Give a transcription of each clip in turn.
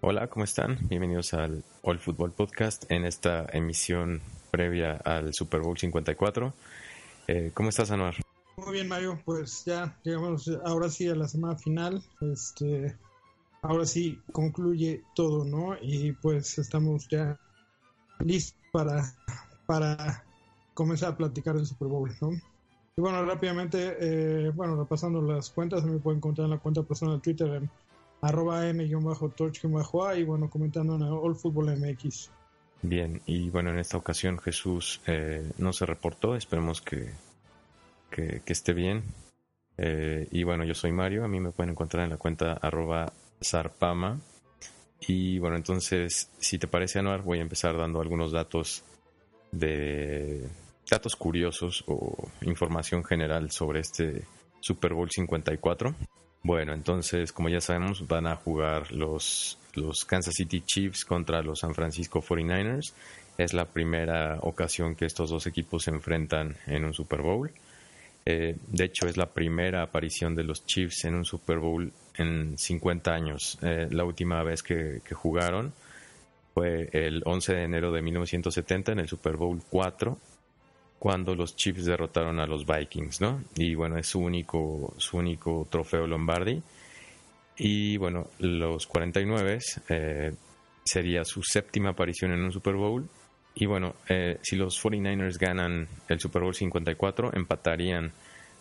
Hola, ¿cómo están? Bienvenidos al All Football Podcast en esta emisión previa al Super Bowl 54. Eh, ¿Cómo estás, Anuar? Muy bien, Mario. Pues ya llegamos ahora sí a la semana final. Este, ahora sí concluye todo, ¿no? Y pues estamos ya listos para, para comenzar a platicar del Super Bowl, ¿no? Y bueno, rápidamente, eh, bueno, repasando las cuentas, me pueden encontrar en la cuenta personal de Twitter en arroba m-torch-a y bueno, comentando en All Football MX. Bien, y bueno, en esta ocasión Jesús eh, no se reportó, esperemos que, que, esté bien. Eh, y bueno, yo soy Mario, a mí me pueden encontrar en la cuenta arroba zarpama. Y bueno, entonces, si te parece, Anuar, voy a empezar dando algunos datos de datos curiosos o información general sobre este Super Bowl 54. Bueno, entonces, como ya sabemos, van a jugar los, los Kansas City Chiefs contra los San Francisco 49ers. Es la primera ocasión que estos dos equipos se enfrentan en un Super Bowl. Eh, de hecho, es la primera aparición de los Chiefs en un Super Bowl en 50 años. Eh, la última vez que, que, jugaron fue el 11 de enero de 1970 en el Super Bowl 4 cuando los Chiefs derrotaron a los Vikings, ¿no? Y bueno, es su único, su único trofeo Lombardi. Y bueno, los 49 eh, sería su séptima aparición en un Super Bowl. Y bueno, eh, si los 49ers ganan el Super Bowl 54, empatarían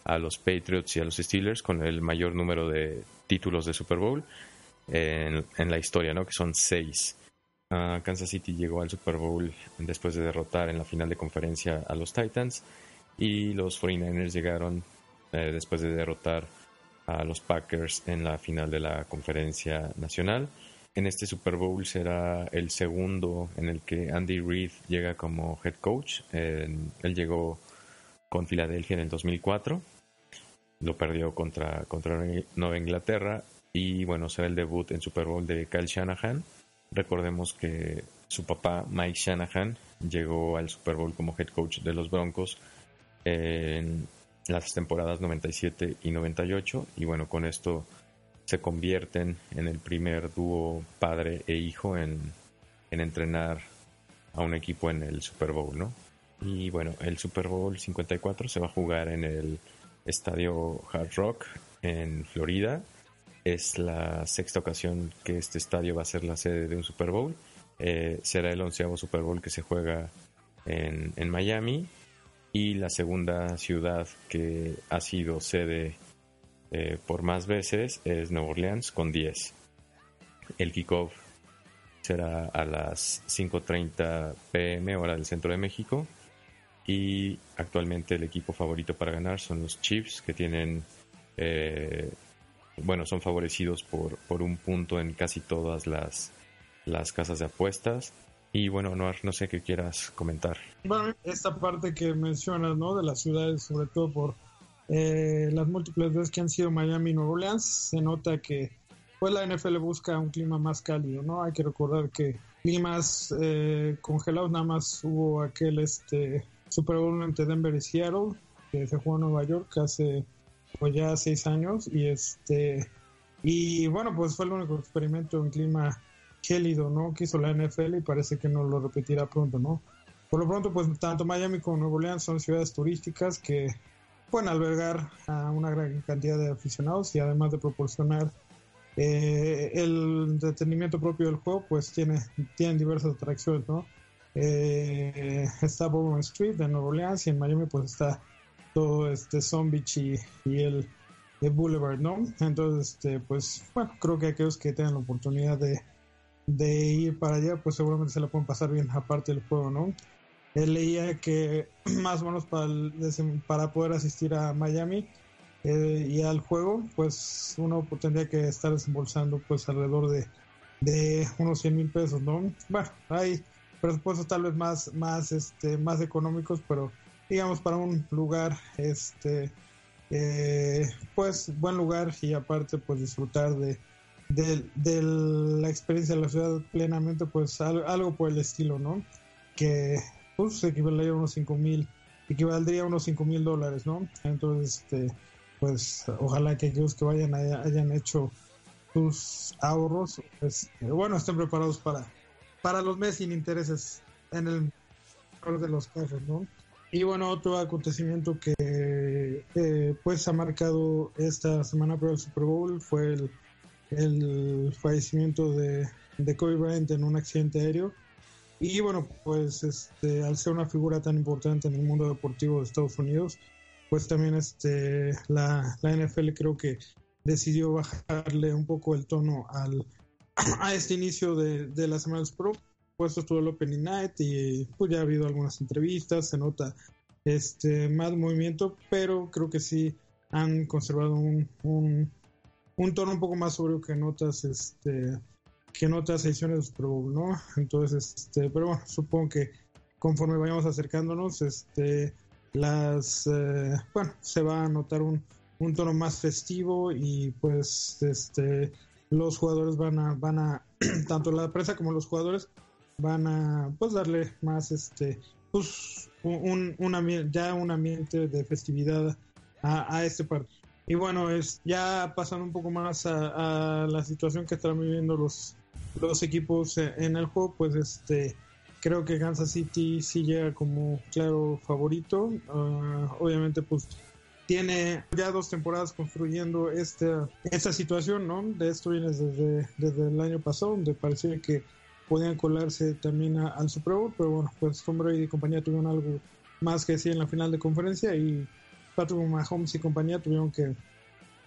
a los Patriots y a los Steelers con el mayor número de títulos de Super Bowl en, en la historia, ¿no? Que son seis. Kansas City llegó al Super Bowl después de derrotar en la final de conferencia a los Titans y los 49ers llegaron eh, después de derrotar a los Packers en la final de la conferencia nacional. En este Super Bowl será el segundo en el que Andy Reid llega como head coach. él llegó con Filadelfia en el 2004. Lo perdió contra, contra Nueva Inglaterra. Y bueno, será el debut en Super Bowl de Kyle Shanahan Recordemos que su papá, Mike Shanahan, llegó al Super Bowl como head coach de los Broncos en las temporadas 97 y 98 y bueno, con esto se convierten en el primer dúo padre e hijo en, en entrenar a un equipo en el Super Bowl, ¿no? Y bueno, el Super Bowl 54 se va a jugar en el estadio Hard Rock en Florida es la sexta ocasión que este estadio va a ser la sede de un Super Bowl. Eh, será el onceavo Super Bowl que se juega en, en, Miami y la segunda ciudad que ha sido sede eh, por más veces es Nueva Orleans con 10. El kickoff será a las 5.30 pm hora del centro de México y actualmente el equipo favorito para ganar son los Chiefs que tienen eh, bueno, son favorecidos por, por un punto en casi todas las, las casas de apuestas. Y bueno, Noar, no sé qué quieras comentar. Bueno, esta parte que mencionas, ¿no? De las ciudades, sobre todo por eh, las múltiples veces que han sido Miami y Nueva Orleans, se nota que pues la NFL busca un clima más cálido, ¿no? Hay que recordar que climas eh, congelados nada más hubo aquel este Super Bowl entre Denver y Seattle, que se jugó en Nueva York hace pues ya seis años y este y bueno pues fue el único experimento en clima gélido no que hizo la NFL y parece que no lo repetirá pronto no por lo pronto pues tanto Miami como Nuevo Orleans son ciudades turísticas que pueden albergar a una gran cantidad de aficionados y además de proporcionar eh, el entretenimiento propio del juego pues tiene tienen diversas atracciones no eh, está Bourbon Street en Nueva Orleans y en Miami pues está todo este Zombie y, y el, Boulevard, ¿no? Entonces, este, pues, bueno, creo que aquellos que tengan la oportunidad de, ir para allá, pues seguramente se la pueden pasar bien aparte del juego, ¿no? Él leía que más o menos para, para poder asistir a Miami eh, y al juego, pues uno tendría que estar desembolsando pues alrededor de, de unos 100 mil pesos, ¿no? Bueno, hay presupuestos tal vez más, más, este, más económicos, pero digamos, para un lugar, este, eh, pues, buen lugar y aparte, pues, disfrutar de, de, la experiencia de la ciudad plenamente, pues, algo, por el estilo, ¿no? Que, pues, equivale a unos 5 mil equivaldría a unos 5 mil dólares, ¿no? Entonces, este, pues ojalá que aquellos que vayan hayan hecho sus ahorros, pues bueno, estén preparados para, para los meses sin intereses en el de los casos, ¿no? Y bueno, otro acontecimiento que pues ha marcado esta semana para el Super Bowl fue el, fallecimiento de, de Kobe Bryant en un accidente aéreo. Y bueno, pues este, al ser una figura tan importante en el mundo deportivo de Estados Unidos, pues también este, la, la NFL creo que decidió bajarle un poco el tono al, a este inicio de, de la semana Pro. Puesto estuvo el Opening Night y pues ya ha habido algunas entrevistas, se nota este más movimiento, pero creo que sí han conservado un, un, tono un poco más sobrio que notas este que en otras ediciones de Super Bowl, ¿no? Entonces, este, pero bueno, supongo que conforme vayamos acercándonos, este, las, eh, bueno, se va a notar un, un tono más festivo y pues, este, los jugadores van a, van a, tanto la prensa como los jugadores van a, pues, darle más, este, pues, un, un ya un ambiente de festividad a, a este partido. Y bueno, es ya pasando un poco más a, la situación que están viviendo los, los equipos en el juego, pues este creo que Kansas City sí llega como claro favorito. Ah, obviamente, pues tiene ya dos temporadas construyendo esta, esta situación, ¿no? De esto viene desde, desde el año pasado, donde parecía que podían colarse también al Super Bowl, pero bueno, pues Tom y compañía tuvieron algo más que decir en la final de conferencia y Patrick Mahomes y compañía tuvieron que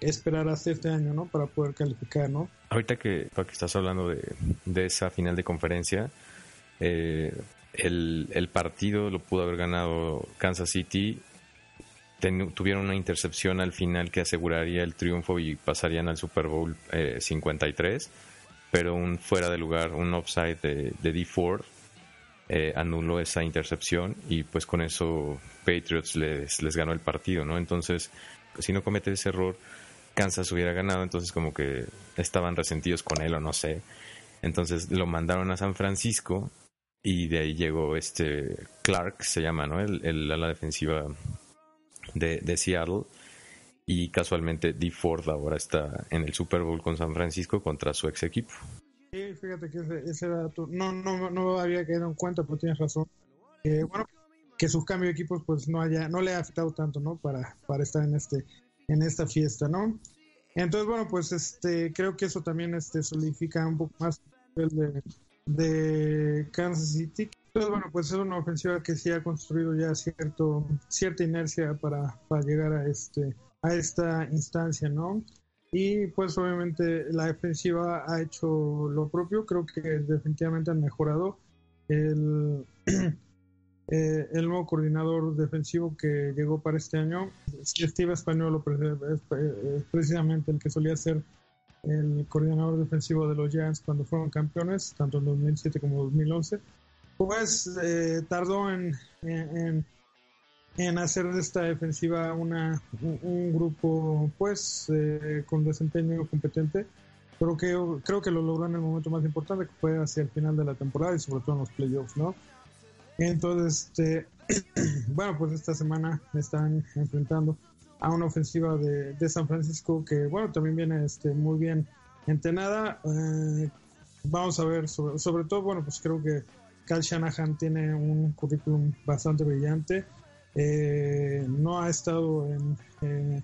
esperar hasta este año, ¿no? Para poder calificar, ¿no? Ahorita que, estás hablando de, esa final de conferencia, eh, el, partido lo pudo haber ganado Kansas City. tuvieron una intercepción al final que aseguraría el triunfo y pasarían al Super Bowl 53, eh, pero un fuera de lugar, un offside de, de D. Ford eh, anuló esa intercepción y pues con eso Patriots les, les ganó el partido, ¿no? Entonces, si no comete ese error, Kansas hubiera ganado, entonces como que estaban resentidos con él o no sé. Entonces lo mandaron a San Francisco y de ahí llegó este Clark, se llama, ¿no? El, el ala defensiva de, de, Seattle. Y casualmente D. Ford ahora está en el Super Bowl con San Francisco contra su ex equipo. Sí, fíjate que ese, dato no, no, no había quedado en cuenta, pero tienes razón. bueno, que su cambio de equipos pues no haya, no le ha afectado tanto, ¿no? Para, para estar en este en esta fiesta, ¿no? Entonces, bueno, pues este creo que eso también este solidifica un poco más el de, de Kansas City. Entonces, bueno, pues es una ofensiva que sí ha construido ya cierto cierta inercia para, para llegar a este a esta instancia, ¿no? Y pues obviamente la defensiva ha hecho lo propio, creo que definitivamente han mejorado. El Eh, el nuevo coordinador defensivo que llegó para este año, Steve Español, es precisamente el que solía ser el coordinador defensivo de los Giants cuando fueron campeones, tanto en 2007 como 2011, pues eh, tardó en, en, hacer de esta defensiva una, un, grupo pues eh, con desempeño competente, pero que creo que lo logró en el momento más importante, que fue hacia el final de la temporada y sobre todo en los playoffs, ¿no? Entonces, este, bueno, pues esta semana están enfrentando a una ofensiva de, de San Francisco que, bueno, también viene este, muy bien entrenada. Eh, vamos a ver, sobre, todo, bueno, pues creo que Cal Shanahan tiene un currículum bastante brillante. Eh, no ha estado en, eh,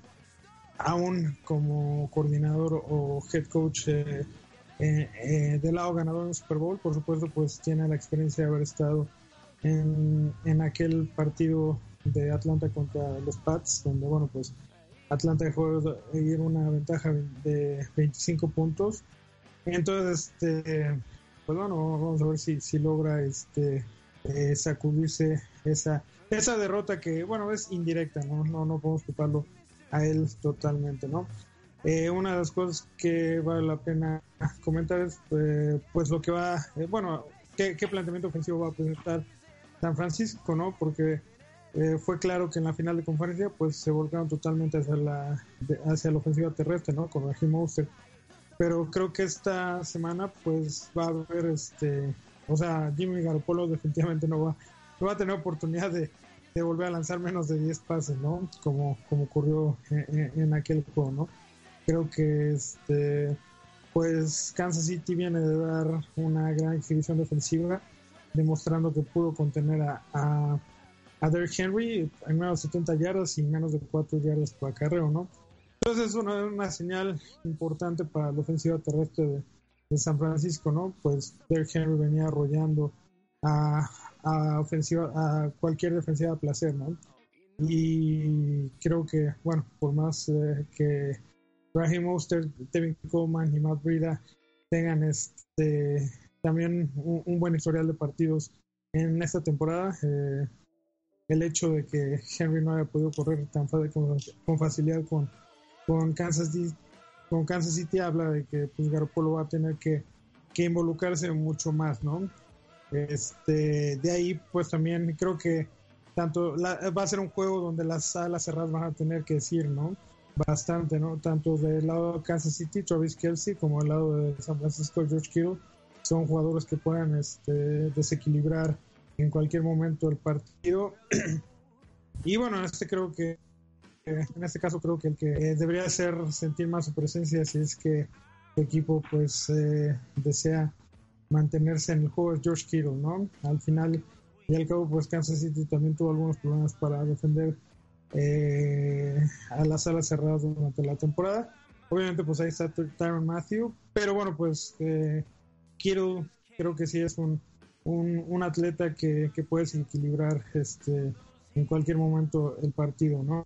aún como coordinador o head coach eh, del lado ganador en Super Bowl. Por supuesto, pues tiene la experiencia de haber estado en, en aquel partido de Atlanta contra los Pats, donde, bueno, pues Atlanta dejó de una ventaja de 25 puntos. Entonces, este, pues bueno, vamos a ver si, si logra este, eh, sacudirse esa, esa derrota que, bueno, es indirecta, ¿no? No, no podemos culparlo a él totalmente, ¿no? Eh, una de las cosas que vale la pena comentar es, eh, pues, lo que va, bueno, qué, qué planteamiento ofensivo va a presentar San Francisco, ¿no? Porque eh, fue claro que en la final de conferencia pues se volcaron totalmente hacia la, hacia la ofensiva terrestre, ¿no? Con Raheem Monster. Pero creo que esta semana pues va a haber este, o sea, Jimmy Garoppolo definitivamente no va, no va a tener oportunidad de, de volver a lanzar menos de 10 pases, ¿no? Como, como ocurrió en, aquel juego, ¿no? Creo que este pues Kansas City viene de dar una gran exhibición defensiva, demostrando que pudo contener a, a, a Derrick Henry en menos de 70 yardas y menos de 4 yardas por acarreo, ¿no? Entonces es una, una señal importante para la ofensiva terrestre de, de San Francisco, ¿no? Pues Derrick Henry venía arrollando a, a, ofensiva, a cualquier defensiva a placer, ¿no? Y creo que, bueno, por más eh, que Raheem Oster, Tevin Coleman y Matt Brida tengan este también un, buen historial de partidos en esta temporada, eh, el hecho de que Henry no haya podido correr tan fácil, con, facilidad con, con Kansas City, con Kansas City habla de que pues Garoppolo va a tener que, que involucrarse mucho más, ¿no? Este, de ahí, pues también creo que tanto va a ser un juego donde las alas cerradas van a tener que decir, ¿no? Bastante, ¿no? Tanto del lado de Kansas City, Travis Kelsey, como del lado de San Francisco, George Kittle, son jugadores que pueden este, desequilibrar en cualquier momento el partido. y bueno, en este creo que en este caso creo que el que debería hacer sentir más su presencia si es que el equipo pues eh, desea mantenerse en el juego es George Kittle, ¿no? Al final y al cabo, pues Kansas City también tuvo algunos problemas para defender eh, a las alas cerradas durante la temporada. Obviamente, pues ahí está Tyron Matthew, pero bueno, pues eh, Kittle creo que sí es un, un, atleta que, que puede equilibrar este, en cualquier momento el partido, ¿no?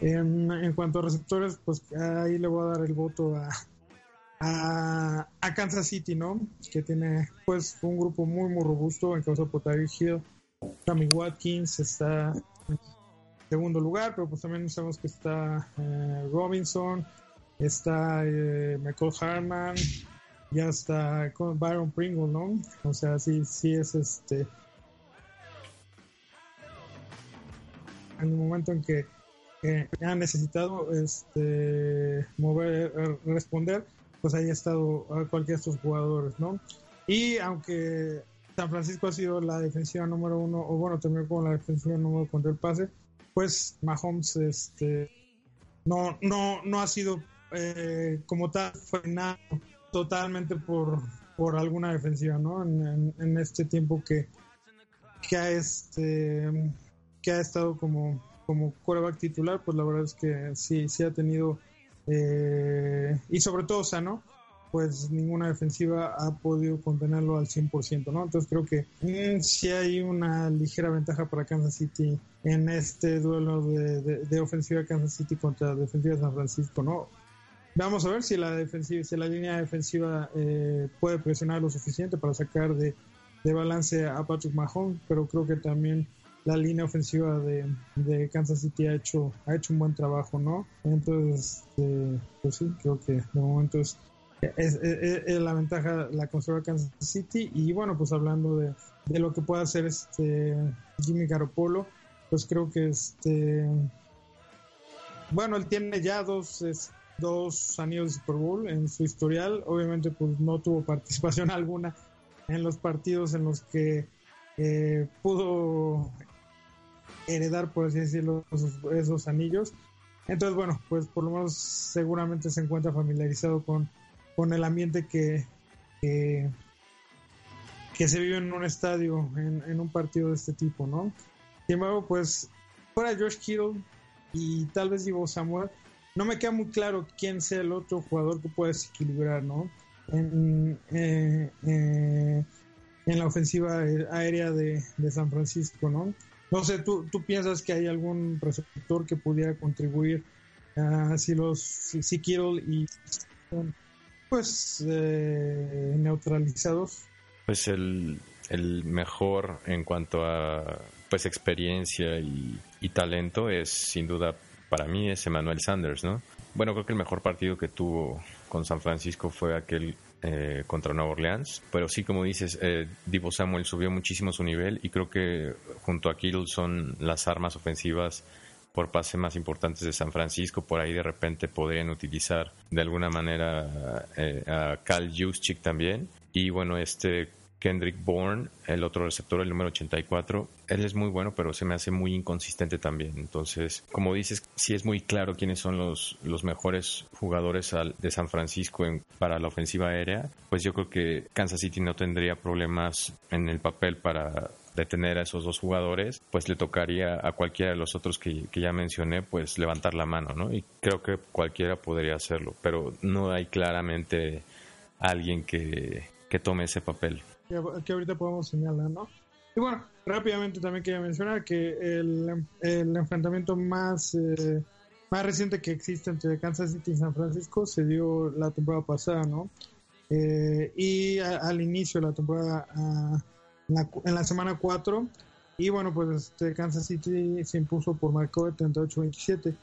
En, en, cuanto a receptores, pues ahí le voy a dar el voto a, a, Kansas City, ¿no? Que tiene pues un grupo muy muy robusto en causa por Tyreek Hill. Sammy Watkins está en segundo lugar, pero pues también sabemos que está eh, Robinson, está eh, Michael Harman, ya está con Byron Pringle, ¿no? O sea, sí, sí es este. En el momento en que eh, ha necesitado este mover, responder, pues haya estado cualquiera de estos jugadores, ¿no? Y aunque San Francisco ha sido la defensiva número uno, o bueno, también como la defensiva número uno contra el pase, pues Mahomes este, no, no, no ha sido eh, como tal frenado totalmente por, por alguna defensiva, ¿no? En, este tiempo que, que, ha este, que ha estado como, como quarterback titular, pues la verdad es que sí, sí ha tenido eh, y sobre todo sano, pues ninguna defensiva ha podido contenerlo al 100%, ¿no? Entonces creo que mm, sí hay una ligera ventaja para Kansas City en este duelo de, ofensiva Kansas City contra defensiva San Francisco, ¿no? Vamos a ver si la defensiva, si la línea defensiva eh, puede presionar lo suficiente para sacar de, de balance a Patrick Mahomes, pero creo que también la línea ofensiva de, Kansas City ha hecho, ha hecho un buen trabajo, ¿no? Entonces, este, pues sí, creo que de momento es, es, la ventaja la conserva Kansas City y bueno, pues hablando de, lo que puede hacer este Jimmy Garoppolo, pues creo que este, bueno, él tiene ya dos, dos anillos de Super Bowl en su historial, obviamente pues no tuvo participación alguna en los partidos en los que eh, pudo heredar, por así decirlo, esos, anillos. Entonces, bueno, pues por lo menos seguramente se encuentra familiarizado con, con el ambiente que, que, se vive en un estadio, en, un partido de este tipo, ¿no? Sin embargo, pues fuera George Kittle y tal vez Divo Samuel, no me queda muy claro quién sea el otro jugador que pueda desequilibrar, ¿no? En, eh, eh, en la ofensiva aérea de, de San Francisco, ¿no? No sé, ¿tú, ¿tú piensas que hay algún receptor que pudiera contribuir uh, si los si, Kittle y pues eh, neutralizados? Pues el, el mejor en cuanto a pues experiencia y, y, talento es sin duda para mí es Emmanuel Sanders, ¿no? Bueno, creo que el mejor partido que tuvo con San Francisco fue aquel eh, contra Nueva Orleans. Pero sí, como dices, eh, Divo Samuel subió muchísimo su nivel y creo que junto a Kittle son las armas ofensivas por pase más importantes de San Francisco. Por ahí de repente podrían utilizar de alguna manera eh, a Cal Juszczyk también. Y bueno, este Kendrick Bourne, el otro receptor, el número 84. Él es muy bueno, pero se me hace muy inconsistente también. Entonces, como dices, sí es muy claro quiénes son los, los mejores jugadores de San Francisco para la ofensiva aérea. Pues yo creo que Kansas City no tendría problemas en el papel para detener a esos dos jugadores, pues le tocaría a cualquiera de los otros que, que, ya mencioné, pues levantar la mano, ¿no? Y creo que cualquiera podría hacerlo, pero no hay claramente alguien que, que tome ese papel que, ahorita podemos señalar, ¿no? Y bueno, rápidamente también quería mencionar que el, el enfrentamiento más, eh, más reciente que existe entre Kansas City y San Francisco se dio la temporada pasada, ¿no? Eh, y al inicio de la temporada, en, la, semana 4, y bueno, pues este, Kansas City se impuso por marcó de 38-27.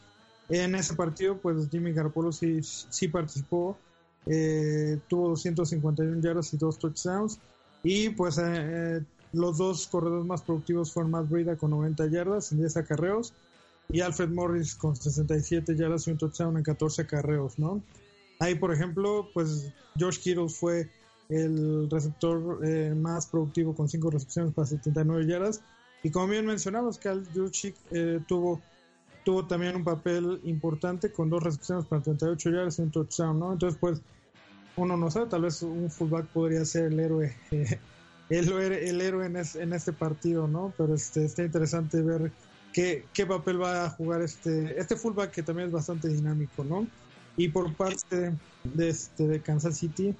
En ese partido, pues Jimmy Garoppolo sí, sí participó, eh, tuvo 251 yardas y dos touchdowns. Y pues eh, eh, los dos corredores más productivos fueron Matt Brida con 90 yardas en 10 acarreos y Alfred Morris con 67 yardas y un touchdown en 14 acarreos, ¿no? Ahí, por ejemplo, pues George Kittle fue el receptor eh, más productivo con 5 recepciones para 79 yardas. Y como bien mencionamos, Cal Juchik tuvo, tuvo también un papel importante con dos recepciones para 38 yardas y un touchdown, ¿no? Entonces, pues uno no sabe, tal vez un fullback podría ser el héroe, el, el, héroe en, este partido, ¿no? Pero este, está interesante ver qué, qué papel va a jugar este, este fullback que también es bastante dinámico, ¿no? Y por parte de, este, de Kansas City,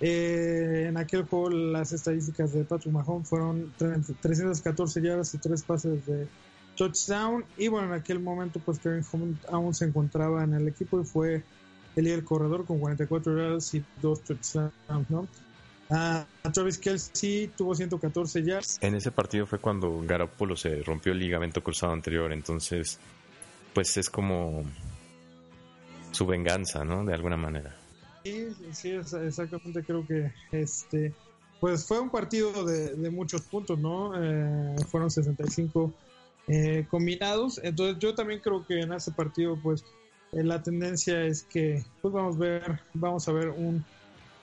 eh, en aquel juego las estadísticas de Patrick Mahomes fueron 314 yardas y 3 pases de touchdown. Y bueno, en aquel momento pues Kevin Hunt aún se encontraba en el equipo y fue el líder corredor con 44 yardas y 2 touchdowns, ¿no? Uh, Travis Kelsey tuvo 114 yards. En ese partido fue cuando Garoppolo se rompió el ligamento cruzado anterior, entonces pues es como su venganza, ¿no? De alguna manera. Sí, sí, exactamente creo que este pues fue un partido de, muchos puntos, ¿no? Eh, fueron 65 eh, combinados, entonces yo también creo que en ese partido pues la tendencia es que pues vamos a ver vamos a ver un,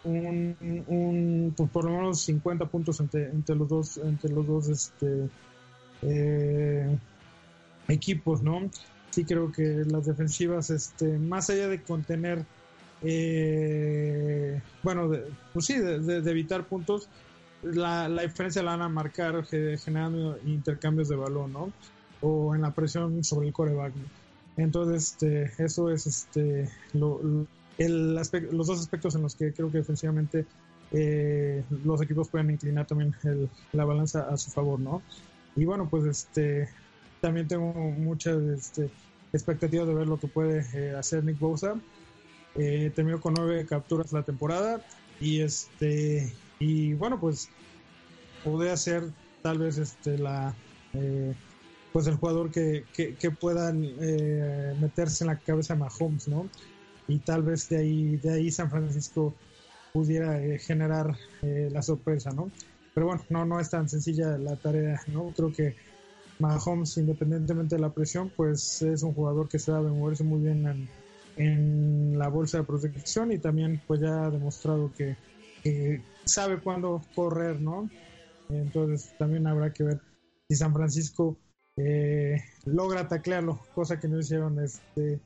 un, pues por lo menos 50 puntos entre, entre los dos entre los dos este eh, equipos no sí creo que las defensivas este más allá de contener eh, bueno pues sí de, evitar puntos la, la, diferencia la van a marcar generando intercambios de balón no o en la presión sobre el coreback entonces, este, eso es este, el los dos aspectos en los que creo que defensivamente eh, los equipos pueden inclinar también la balanza a su favor, ¿no? Y bueno, pues este, también tengo muchas este, expectativas de ver lo que puede eh, hacer Nick Bosa. Eh, terminó con nueve capturas la temporada y este y bueno pues podría ser tal vez este la pues el jugador que, que, puedan eh, meterse en la cabeza de Mahomes, ¿no? Y tal vez de ahí, de ahí San Francisco pudiera eh, generar eh, la sorpresa, ¿no? Pero bueno, no, no es tan sencilla la tarea, ¿no? Creo que Mahomes, independientemente de la presión, pues es un jugador que sabe moverse muy bien en, en la bolsa de protección y también pues ya ha demostrado que, que sabe cuándo correr, ¿no? Entonces también habrá que ver si San Francisco eh, logra taclearlo, cosa que no hicieron este,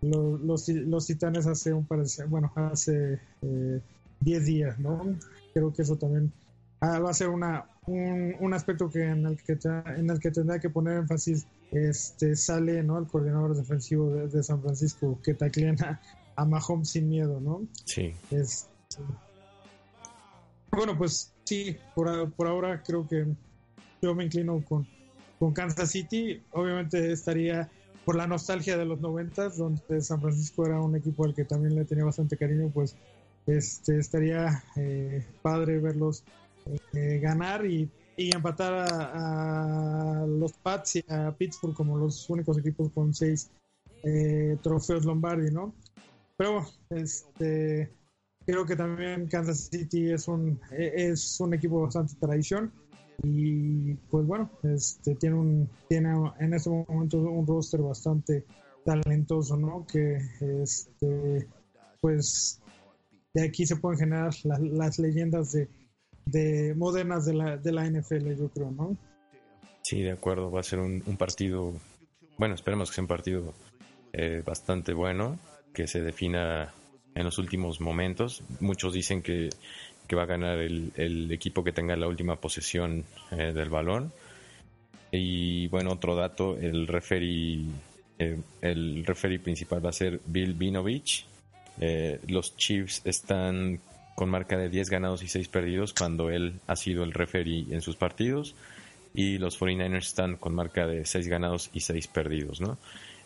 los, los, titanes hace un par bueno, hace 10 eh, días, ¿no? Creo que eso también ah, va a ser una, un, aspecto que en el que en el que tendrá que poner énfasis este sale no el coordinador defensivo de, San Francisco que taclean a, Mahomes sin miedo no sí. Bueno pues sí por, por ahora creo que yo me inclino con con Kansas City, obviamente estaría por la nostalgia de los noventas, donde San Francisco era un equipo al que también le tenía bastante cariño, pues este estaría eh, padre verlos eh, ganar y, empatar a, los Pats y a Pittsburgh como los únicos equipos con seis eh, trofeos Lombardi, ¿no? Pero este, creo que también Kansas City es un, es un equipo bastante tradición y pues bueno, este tiene un tiene en este momento un roster bastante talentoso, ¿no? Que este pues de aquí se pueden generar las leyendas de, de modernas de la, de la NFL, yo creo, ¿no? Sí, de acuerdo, va a ser un, partido, bueno, esperemos que sea un partido eh, bastante bueno, que se defina en los últimos momentos. Muchos dicen que, va a ganar el, equipo que tenga la última posesión eh, del balón. Y bueno, otro dato, el referee, eh, el referee principal va a ser Bill Vinovich. los Chiefs están con marca de 10 ganados y 6 perdidos cuando él ha sido el referee en sus partidos y los 49ers están con marca de 6 ganados y 6 perdidos. ¿no?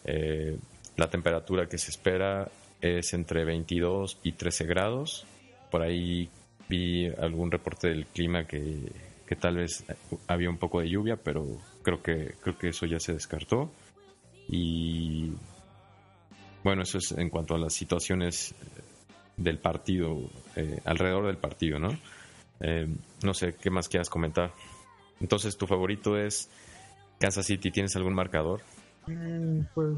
Eh, la temperatura que se espera es entre 22 y 13 grados. Por ahí vi algún reporte del clima que, que tal vez había un poco de lluvia, pero creo que, creo que eso ya se descartó. Y bueno, eso es en cuanto a las situaciones del partido, eh, alrededor del partido, ¿no? Eh, no sé, ¿qué más quieras comentar? Entonces, ¿tu favorito es Kansas City? ¿Tienes algún marcador? Mm, pues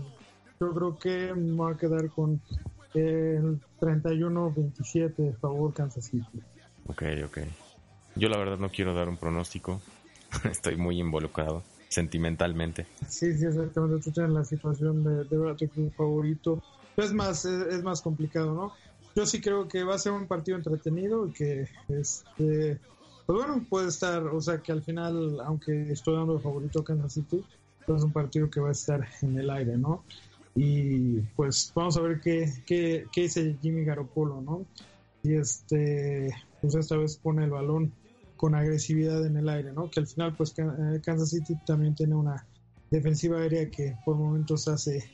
yo creo que me voy a quedar con el 31-27 favor Kansas City. Ok, ok. Yo la verdad no quiero dar un pronóstico. Estoy muy involucrado sentimentalmente. Sí, sí, exactamente. Tú tienes la situación de, de tu favorito. Es más, es, más complicado, ¿no? Yo sí creo que va a ser un partido entretenido y que este pues bueno, puede estar, o sea que al final, aunque estoy dando el favorito a Kansas City, pues es un partido que va a estar en el aire, ¿no? Y pues vamos a ver qué, qué, qué dice Jimmy Garoppolo, ¿no? Y este, pues esta vez pone el balón con agresividad en el aire, ¿no? Que al final, pues eh, Kansas City también tiene una defensiva aérea que por momentos hace,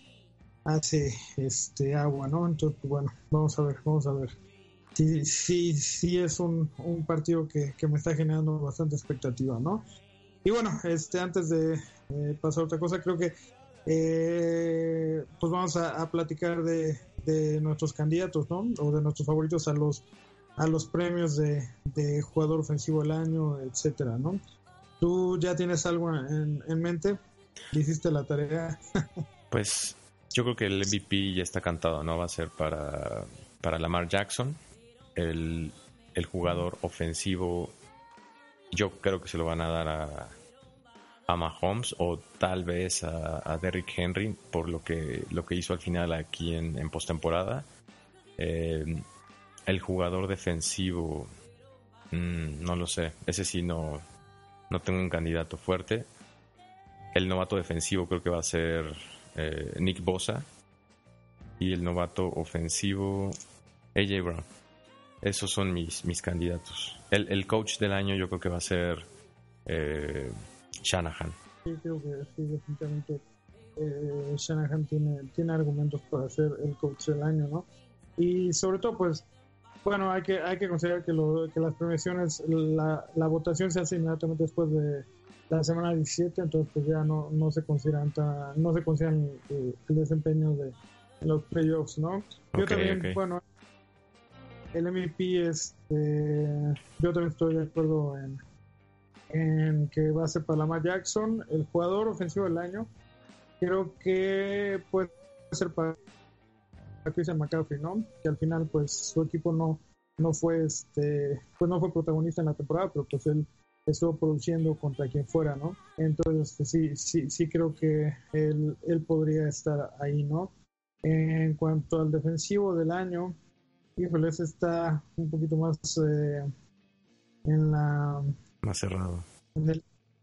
hace este agua, ¿no? Entonces, pues, bueno, vamos a ver, vamos a ver sí, sí, sí es un, un partido que, me está generando bastante expectativa, ¿no? Y bueno, este, antes de eh, pasar a otra cosa, creo que eh, pues vamos a, platicar de, de, nuestros candidatos, ¿no? O de nuestros favoritos a los a los premios de, de jugador ofensivo del año, etcétera, ¿no? ¿Tú ya tienes algo en, en mente? ¿Hiciste la tarea? pues yo creo que el MVP ya está cantado, ¿no? Va a ser para, para Lamar Jackson el, jugador ofensivo, yo creo que se lo van a dar a, a Mahomes o tal vez a, Derrick Henry por lo que, lo que hizo al final aquí en, en postemporada. Eh, el jugador defensivo, mm, no lo sé, ese sí no, no tengo un candidato fuerte. El novato defensivo creo que va a ser eh, Nick Bosa y el novato ofensivo AJ Brown. Esos son mis, mis candidatos. El, el coach del año yo creo que va a ser eh, Shanahan. Sí, creo que sí, definitivamente eh, Shanahan tiene, tiene argumentos para ser el coach del año, ¿no? Y sobre todo, pues, bueno, hay que, hay que considerar que, lo, que las premiaciones, la, la votación se hace inmediatamente después de la semana 17, entonces pues ya no, no se consideran no se consideran el, desempeño de los playoffs, ¿no? Yo también, bueno, el MVP, este, yo también estoy de acuerdo en, en que va a ser Palama Jackson, el jugador ofensivo del año. Creo que puede ser para Christian McCaffrey, ¿no? Que al final, pues, su equipo no, no fue, este, pues no fue protagonista en la temporada, pero pues él estuvo produciendo contra quien fuera, ¿no? Entonces, este, sí, sí, sí creo que él, él podría estar ahí, ¿no? En cuanto al defensivo del año, híjole, ese está un poquito más eh, en la... Más cerrado.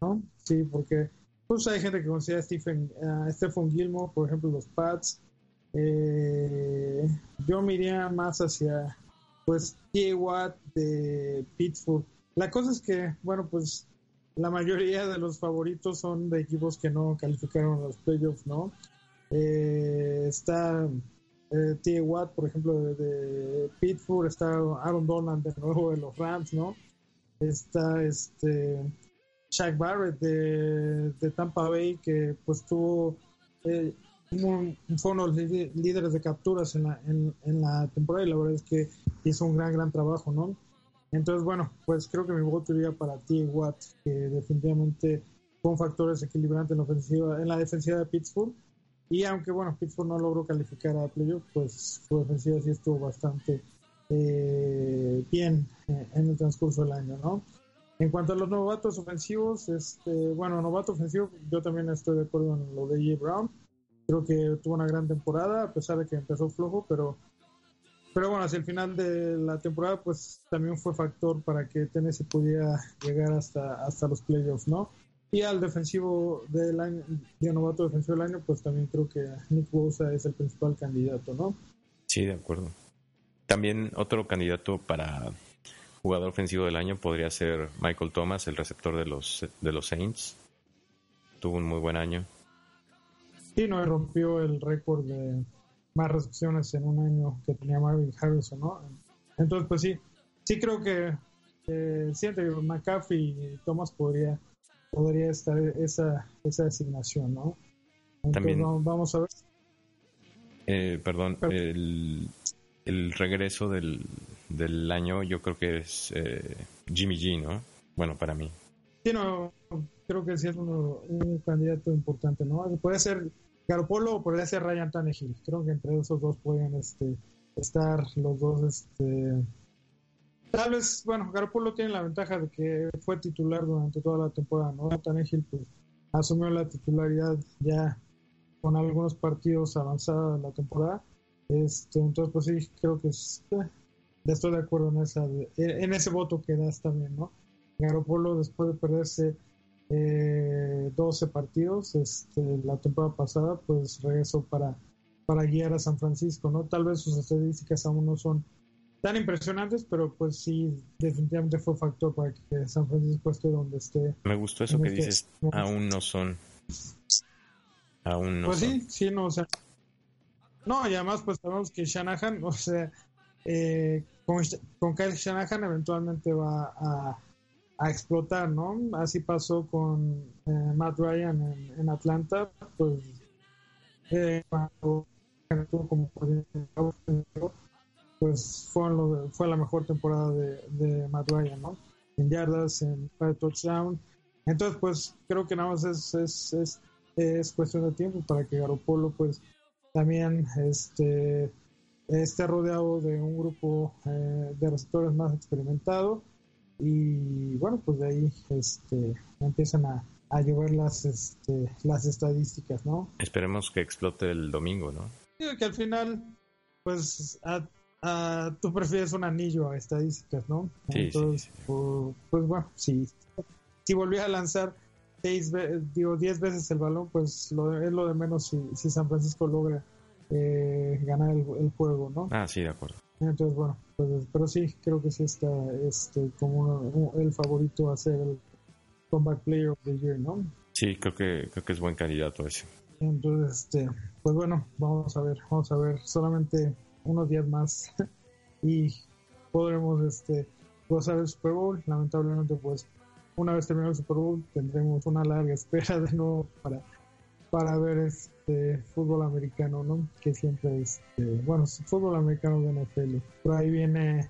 ¿no? Sí, porque pues hay gente que considera a Stephen, Stephen Gilmore, por ejemplo, los Pats. Eh, yo me iría más hacia, pues, T. Watt de Pittsburgh. La cosa es que, bueno, pues la mayoría de los favoritos son de equipos que no calificaron los playoffs, ¿no? Eh, está eh, T. Watt, por ejemplo, de, Pittsburgh, está Aaron Donald de nuevo de los Rams, ¿no? Está este Shaq Barrett de, Tampa Bay, que pues tuvo eh, un, uno de los líderes de capturas en la, en, la temporada y la verdad es que hizo un gran, gran trabajo, ¿no? Entonces, bueno, pues creo que mi voto iría para T. Watt, que definitivamente fue un factor desequilibrante en la en la defensiva de Pittsburgh y aunque, bueno, Pittsburgh no logró calificar a playoff, pues su defensiva sí estuvo bastante eh, bien eh, en el transcurso del año, ¿no? En cuanto a los novatos ofensivos, este, bueno, novato ofensivo, yo también estoy de acuerdo en lo de J. Brown. Creo que tuvo una gran temporada, a pesar de que empezó flojo, pero, pero bueno, hacia el final de la temporada, pues también fue factor para que Tennessee pudiera llegar hasta, hasta los playoffs, ¿no? Y al defensivo del año, novato defensivo del año, pues también creo que Nick Bosa es el principal candidato, ¿no? Sí, de acuerdo. También otro candidato para jugador ofensivo del año podría ser Michael Thomas, el receptor de los, de los Saints. Tuvo un muy buen año. Sí, no rompió el récord de más recepciones en un año que tenía Marvin Harrison, ¿no? Entonces, pues sí, sí creo que eh, siente que McAfee y Thomas podría podría estar esa, esa designación, ¿no? También, vamos, a ver. Eh, perdón, el, el, regreso del, del, año yo creo que es eh, Jimmy G, ¿no? Bueno, para mí. Sí, no, creo que sí es un candidato importante, ¿no? Puede ser Garopolo o podría ser Ryan Tannehill. Creo que entre esos dos pueden este, estar los dos este, Tal vez, bueno, Garoppolo tiene la ventaja de que fue titular durante toda la temporada, ¿no? Tannehill pues asumió la titularidad ya con algunos partidos avanzada la temporada. Este, entonces, pues sí, creo que eh, estoy de acuerdo en esa en ese voto que das también, ¿no? Garoppolo después de perderse eh, 12 partidos este, la temporada pasada, pues regresó para, para guiar a San Francisco, ¿no? Tal vez sus estadísticas aún no son tan impresionantes, pero pues sí, definitivamente fue factor para que San Francisco esté donde esté. Me gustó eso que este dices, aún no son. Aún no pues sí, sí, no, o sea. No, y además pues sabemos que Shanahan, o sea, eh, con, con Kyle Shanahan eventualmente va a, a explotar, ¿no? Así pasó con eh, Matt Ryan en, en Atlanta, pues eh, cuando como pues fue, fue la mejor temporada de, de Matt Ryan, ¿no? En yardas, en touchdown. Entonces, pues creo que nada más es, es, es, es cuestión de tiempo para que Garopolo, pues también este, esté rodeado de un grupo eh, de receptores más experimentados y bueno, pues de ahí este, empiezan a, a llevar las, este, las estadísticas, ¿no? Esperemos que explote el domingo, ¿no? Digo que al final, pues a, uh, tú prefieres un anillo a estadísticas, ¿no? Entonces, Pues, bueno, si, si volviera a lanzar seis, digo, diez veces el balón, pues lo, es lo de menos si, si San Francisco logra eh, ganar el, juego, ¿no? Ah, sí, de acuerdo. Entonces, bueno, pues, pero sí, creo que sí está este, como el favorito a ser el Comeback Player of the Year, ¿no? Sí, creo que, creo que es buen candidato ese. Entonces, este, pues bueno, vamos a ver, vamos a ver. Solamente unos días más y podremos este gozar el Super Bowl. Lamentablemente, pues una vez terminado el Super Bowl tendremos una larga espera de nuevo para, para ver este fútbol americano, ¿no? Que siempre es, este, bueno, fútbol americano de NFL. Por ahí viene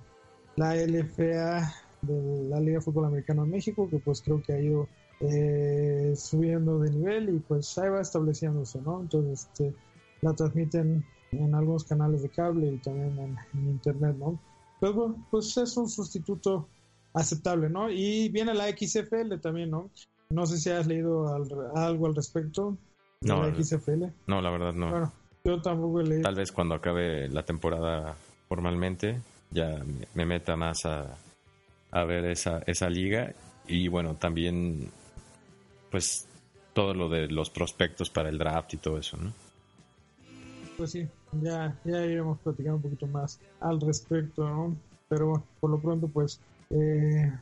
la LFA de la Liga Fútbol Americano en México, que pues creo que ha ido eh, subiendo de nivel y pues ahí va estableciéndose, ¿no? Entonces, este, la transmiten en algunos canales de cable y también en, internet, ¿no? Bueno, pues es un sustituto aceptable, ¿no? Y viene la XFL también, ¿no? No sé si has leído algo al respecto de no, la XFL. No, la verdad no. Bueno, yo tampoco he leído. Tal vez cuando acabe la temporada formalmente ya me meta más a, a ver esa, esa liga y bueno, también pues todo lo de los prospectos para el draft y todo eso, ¿no? pues sí, ya, ya iremos platicando un poquito más al respecto, ¿no? Pero bueno, por lo pronto, pues, eh,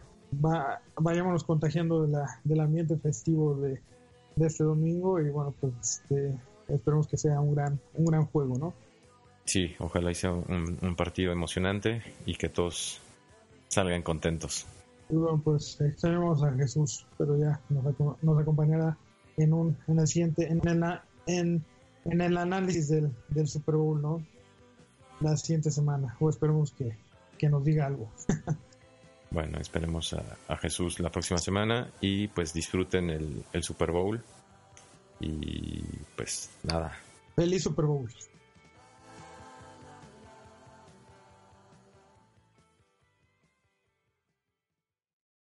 va, vayámonos contagiando de la, del ambiente festivo de, de este domingo y bueno, pues este, esperemos que sea un gran, un gran juego, ¿no? Sí, ojalá sea un, partido emocionante y que todos salgan contentos. Y bueno, pues extrañamos a Jesús, pero ya nos, nos acompañará en un en el siguiente en el, en en el análisis del, del Super Bowl, ¿no? La siguiente semana, o esperemos que, que nos diga algo. bueno, esperemos a, Jesús la próxima semana y pues disfruten el, el Super Bowl. Y pues nada. Feliz Super Bowl.